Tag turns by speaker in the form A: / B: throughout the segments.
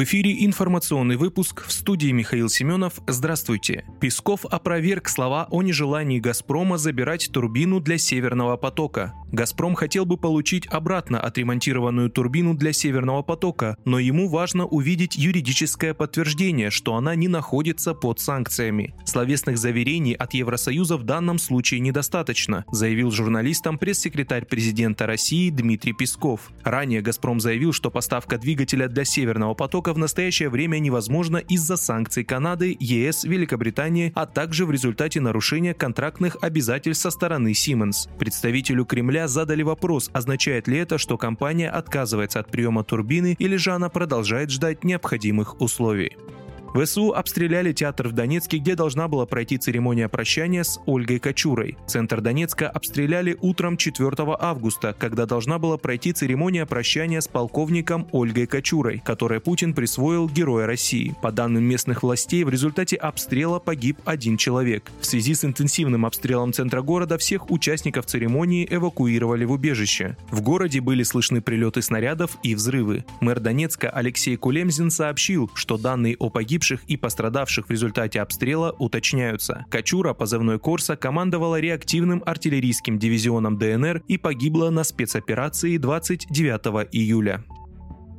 A: В эфире информационный выпуск в студии Михаил Семенов. Здравствуйте. Песков опроверг слова о нежелании «Газпрома» забирать турбину для «Северного потока». «Газпром» хотел бы получить обратно отремонтированную турбину для «Северного потока», но ему важно увидеть юридическое подтверждение, что она не находится под санкциями. Словесных заверений от Евросоюза в данном случае недостаточно, заявил журналистам пресс-секретарь президента России Дмитрий Песков. Ранее «Газпром» заявил, что поставка двигателя для «Северного потока» в настоящее время невозможно из-за санкций Канады, ЕС, Великобритании, а также в результате нарушения контрактных обязательств со стороны Siemens. Представителю Кремля задали вопрос, означает ли это, что компания отказывается от приема турбины или же она продолжает ждать необходимых условий. ВСУ обстреляли театр в Донецке, где должна была пройти церемония прощания с Ольгой Кочурой. Центр Донецка обстреляли утром 4 августа, когда должна была пройти церемония прощания с полковником Ольгой Кочурой, которой Путин присвоил Героя России. По данным местных властей, в результате обстрела погиб один человек. В связи с интенсивным обстрелом центра города всех участников церемонии эвакуировали в убежище. В городе были слышны прилеты снарядов и взрывы. Мэр Донецка Алексей Кулемзин сообщил, что данные о погибших погибших и пострадавших в результате обстрела уточняются. Качура, позывной Корса, командовала реактивным артиллерийским дивизионом ДНР и погибла на спецоперации 29 июля.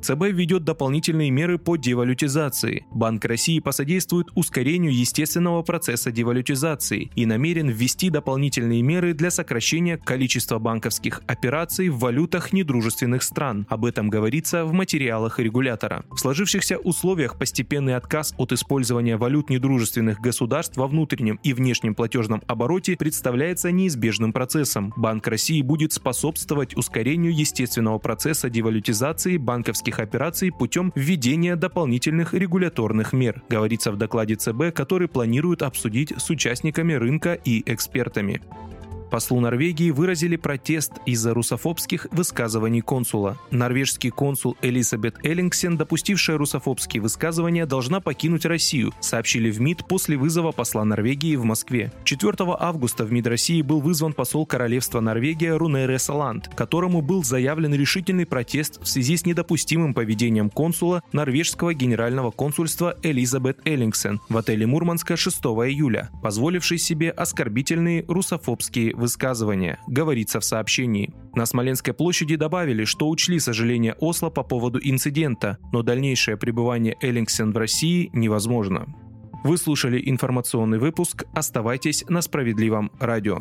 A: ЦБ введет дополнительные меры по девалютизации. Банк России посодействует ускорению естественного процесса девалютизации и намерен ввести дополнительные меры для сокращения количества банковских операций в валютах недружественных стран. Об этом говорится в материалах регулятора. В сложившихся условиях постепенный отказ от использования валют недружественных государств во внутреннем и внешнем платежном обороте представляется неизбежным процессом. Банк России будет способствовать ускорению естественного процесса девалютизации банковских экономических операций путем введения дополнительных регуляторных мер, говорится в докладе ЦБ, который планируют обсудить с участниками рынка и экспертами. Послу Норвегии выразили протест из-за русофобских высказываний консула. Норвежский консул Элизабет Эллингсен, допустившая русофобские высказывания, должна покинуть Россию, сообщили в МИД после вызова посла Норвегии в Москве. 4 августа в МИД России был вызван посол Королевства Норвегия Рунере Саланд, которому был заявлен решительный протест в связи с недопустимым поведением консула норвежского генерального консульства Элизабет Эллингсен в отеле Мурманска 6 июля, позволивший себе оскорбительные русофобские высказывания, говорится в сообщении. На Смоленской площади добавили, что учли сожаление Осло по поводу инцидента, но дальнейшее пребывание Эллингсен в России невозможно. Вы слушали информационный выпуск. Оставайтесь на справедливом радио.